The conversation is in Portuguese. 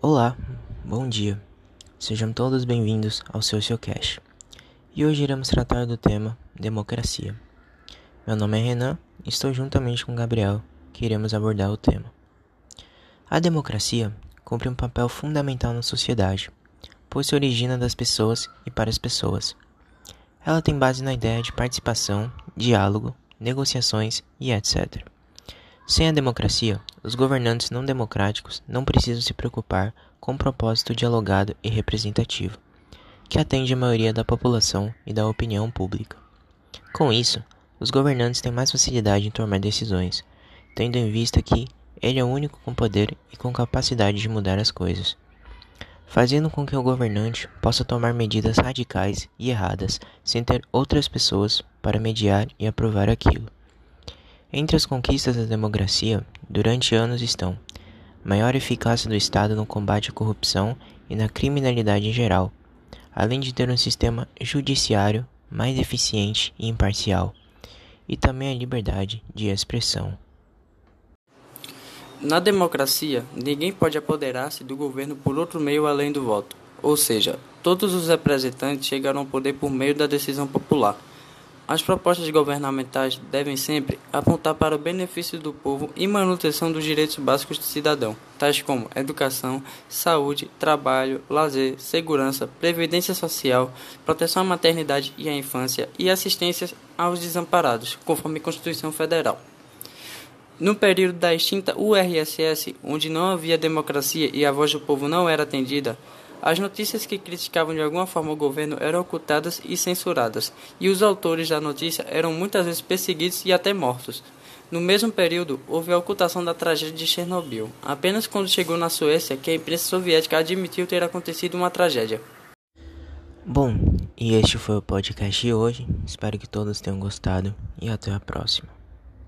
Olá, bom dia. Sejam todos bem-vindos ao seu Sociocast. E hoje iremos tratar do tema democracia. Meu nome é Renan e estou juntamente com Gabriel que iremos abordar o tema. A democracia cumpre um papel fundamental na sociedade, pois se origina das pessoas e para as pessoas. Ela tem base na ideia de participação, diálogo, negociações e etc. Sem a democracia, os governantes não democráticos não precisam se preocupar com um propósito dialogado e representativo, que atende a maioria da população e da opinião pública. Com isso, os governantes têm mais facilidade em tomar decisões, tendo em vista que ele é o único com poder e com capacidade de mudar as coisas, fazendo com que o governante possa tomar medidas radicais e erradas sem ter outras pessoas para mediar e aprovar aquilo. Entre as conquistas da democracia, durante anos estão maior eficácia do Estado no combate à corrupção e na criminalidade em geral, além de ter um sistema judiciário mais eficiente e imparcial, e também a liberdade de expressão. Na democracia, ninguém pode apoderar-se do governo por outro meio além do voto, ou seja, todos os representantes chegarão ao poder por meio da decisão popular. As propostas governamentais devem sempre apontar para o benefício do povo e manutenção dos direitos básicos do cidadão, tais como educação, saúde, trabalho, lazer, segurança, previdência social, proteção à maternidade e à infância e assistência aos desamparados, conforme a Constituição Federal. No período da extinta URSS, onde não havia democracia e a voz do povo não era atendida, as notícias que criticavam de alguma forma o governo eram ocultadas e censuradas, e os autores da notícia eram muitas vezes perseguidos e até mortos. No mesmo período, houve a ocultação da tragédia de Chernobyl, apenas quando chegou na Suécia que a imprensa soviética admitiu ter acontecido uma tragédia. Bom, e este foi o podcast de hoje. Espero que todos tenham gostado e até a próxima.